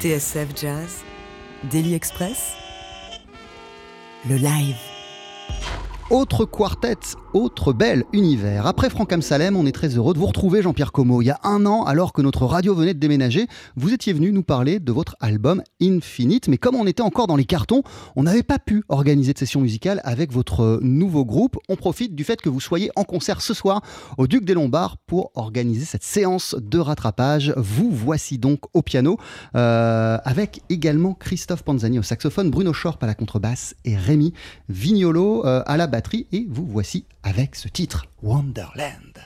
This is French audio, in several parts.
TSF Jazz, Daily Express, le live. Autre quartet, autre bel univers. Après Franck Amsalem, on est très heureux de vous retrouver, Jean-Pierre Como. Il y a un an, alors que notre radio venait de déménager, vous étiez venu nous parler de votre album Infinite. Mais comme on était encore dans les cartons, on n'avait pas pu organiser de session musicale avec votre nouveau groupe. On profite du fait que vous soyez en concert ce soir au Duc des Lombards pour organiser cette séance de rattrapage. Vous voici donc au piano, euh, avec également Christophe Panzani au saxophone, Bruno Schorp à la contrebasse et Rémi Vignolo euh, à la basse et vous voici avec ce titre Wonderland.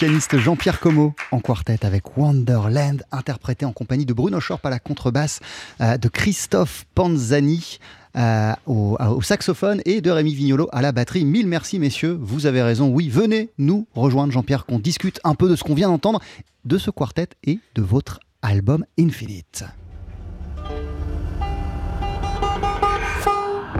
Pianiste Jean-Pierre Como en quartet avec Wonderland, interprété en compagnie de Bruno Schorp à la contrebasse, euh, de Christophe Panzani. Euh, au, au, saxophone et de Rémi Vignolo à la batterie. Mille merci messieurs, vous avez raison. Oui, venez nous rejoindre Jean-Pierre, qu'on discute un peu de ce qu'on vient d'entendre, de ce quartet et de votre album Infinite.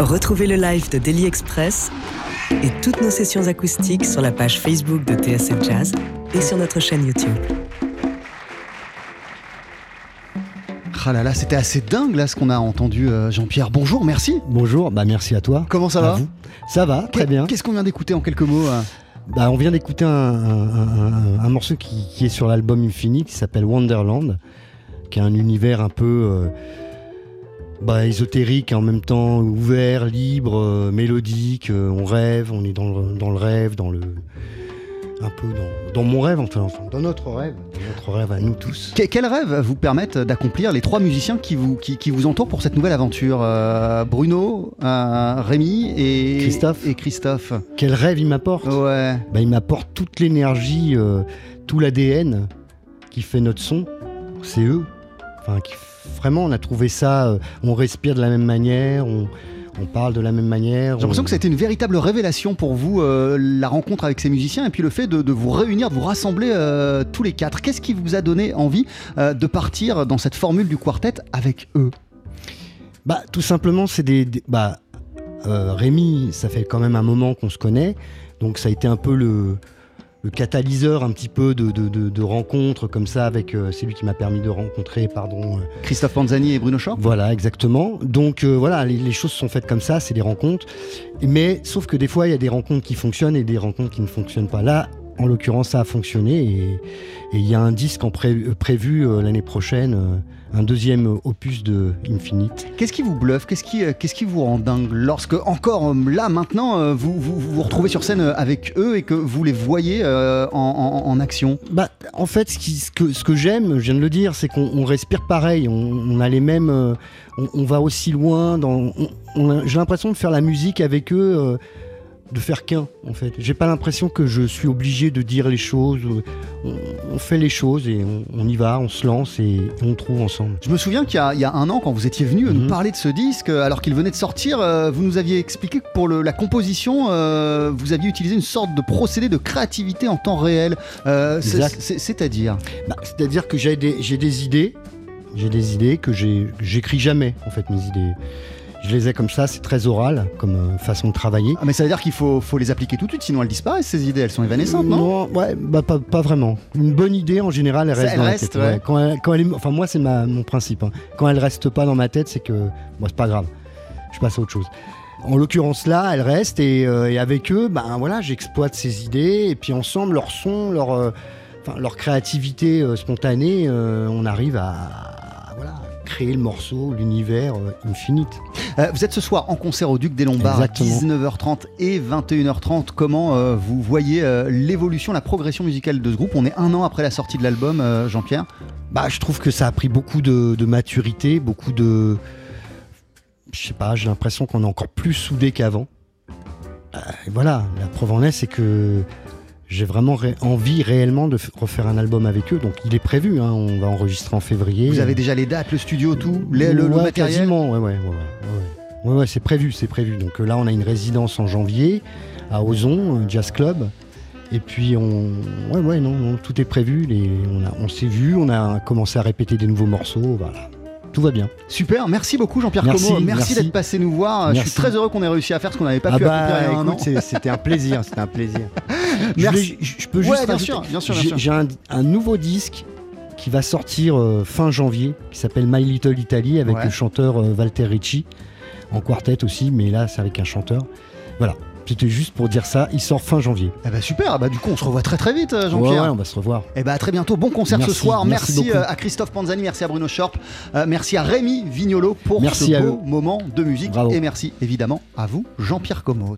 Retrouvez le live de Daily Express et toutes nos sessions acoustiques sur la page Facebook de TSF Jazz et sur notre chaîne YouTube. Ah là là, c'était assez dingue là ce qu'on a entendu, euh, Jean-Pierre. Bonjour, merci. Bonjour, bah merci à toi. Comment ça À va vous. Ça va, très bien. Qu'est-ce qu'on vient d'écouter en quelques mots euh Bah, on vient d'écouter un, un- un- un morceau qui, qui est sur l'album Infinite, qui s'appelle Wonderland, qui a un univers un peu euh, bah, ésotérique, en même temps ouvert, libre, euh, mélodique. euh, on rêve, on est dans le, dans le rêve, dans le un peu dans, dans mon rêve, enfin, dans notre rêve, dans notre rêve à nous tous. Que- Quels rêves vous permettent d'accomplir les trois musiciens qui vous, qui, qui vous entourent pour cette nouvelle aventure Euh, Bruno, euh, Rémi et Christophe. Et Christophe? Quel rêve il m'apporte Ouais. bah, il m'apporte toute l'énergie, euh, tout l'ADN qui fait notre son. C'est eux. Enfin, qui- vraiment, on a trouvé ça. euh, on respire de la même manière, on, on parle de la même manière. J'ai l'impression on- que c'était une véritable révélation pour vous, euh, la rencontre avec ces musiciens et puis le fait de, de vous réunir, de vous rassembler euh, tous les quatre. Qu'est-ce qui vous a donné envie de partir dans cette formule du quartet avec eux? Bah, tout simplement, c'est des. des- bah, Rémi, ça fait quand même un moment qu'on se connaît, donc ça a été un peu le, le catalyseur un petit peu de, de, de- de rencontres comme ça avec. euh, c'est lui qui m'a permis de rencontrer, pardon. euh, Christophe Panzani et Bruno Shore Voilà, exactement. Donc euh, voilà, les, les choses sont faites comme ça, c'est des rencontres. Mais sauf que des fois, il y a des rencontres qui fonctionnent et des rencontres qui ne fonctionnent pas. Là, en l'occurrence, ça a fonctionné et il y a un disque en pré- euh, prévu euh, l'année prochaine, euh, un deuxième opus de Infinite. Qu'est-ce qui vous bluffe? Qu'est-ce qui, euh, qu'est-ce qui vous rend dingue lorsque, encore là, maintenant, vous, vous retrouvez sur scène avec eux et que vous les voyez en, en- en action? Bah, en fait, ce, qui- ce que, ce que j'aime, je viens de le dire, c'est qu'on on respire pareil. On, on a les mêmes. on, on va aussi loin. Dans, J'ai l'impression de faire la musique avec eux, de faire qu'un, en fait. J'ai pas l'impression que je suis obligé de dire les choses. On, on fait les choses et on, on y va, on se lance et on trouve ensemble. Je me souviens qu'il y, y a un an, quand vous étiez venu nous Mhm. parler de ce disque, euh, alors qu'il venait de sortir, euh, vous nous aviez expliqué que pour le- la composition, euh, vous aviez utilisé une sorte de procédé de créativité en temps réel. Euh, C'est-à-dire Bah, C'est-à-dire que j'ai des, des idées, j'ai des idées que j'écris jamais, en fait, mes idées. Je les ai comme ça, c'est très oral comme euh, façon de travailler. ah, Mais ça veut dire qu'il faut, faut les appliquer tout de suite, sinon elles disparaissent, ces idées, elles sont évanescentes, non? Ouais, bah, pas, pas vraiment. Une bonne idée, en général, elle Ça, reste elle dans reste, la tête. ouais. Quand elle, quand elle est- enfin, moi, c'est mon principe. hein. Quand elle reste pas dans ma tête, c'est que, bon, c'est pas grave. Je passe à autre chose. En l'occurrence là, elle reste et, euh, et avec eux, ben voilà, j'exploite ces idées et puis ensemble, leur son, leur, euh, leur créativité euh, spontanée, on arrive à, à, voilà, créer le morceau, l'univers infinite. Euh, vous êtes ce soir en concert au Duc des Lombards Exactement. à 19h30 et 21h30. Comment euh, vous voyez euh, l'évolution, la progression musicale de ce groupe? On est un an après la sortie de l'album, Jean-Pierre? Bah, je trouve que ça a pris beaucoup de, de maturité, beaucoup de. Je sais pas, j'ai l'impression qu'on est encore plus soudés qu'avant. Euh, et voilà, la preuve en est, c'est que j'ai vraiment ré- envie réellement de refaire un album avec eux. Donc il est prévu, hein, on va enregistrer en février. Vous avez déjà les dates, le studio, tout, les- le, le Ouais, matériel Quasiment, ouais, ouais, ouais. ouais, ouais. C'est prévu, c'est prévu. Donc euh, là, on a une résidence en janvier à Ozon, un jazz club. Et puis on, ouais, ouais, non, non, tout est prévu. Les, on a- on s'est vu, on a commencé à répéter des nouveaux morceaux. Voilà, tout va bien. Super, merci beaucoup Jean-Pierre Como. Merci, merci. d'être passé nous voir. Je suis très heureux qu'on ait réussi à faire ce qu'on n'avait pas ah pu bah, accomplir il y a un an. écoute, c'était un plaisir, c'était un plaisir. Merci. Je, je peux Ouais, juste bien rajouter- sûr, bien sûr, bien j'ai- sûr. J'ai un, un nouveau disque qui va sortir euh, fin janvier, qui s'appelle My Little Italy, avec Ouais. le chanteur euh, Walter Ricci, en quartet aussi, mais là c'est avec un chanteur. Voilà, c'était juste pour dire ça, il sort fin janvier. Eh ben, super, Ah bah, du coup on se revoit très très vite euh, Jean-Pierre. ouais, on va se revoir. Et bah à très bientôt, bon concert ce soir. Merci, euh, à Christophe Panzani, merci à Bruno Schorp, euh, merci à Rémi Vignolo pour Merci ce beau eux. moment de musique. Bravo. Et merci évidemment à vous, Jean-Pierre Como.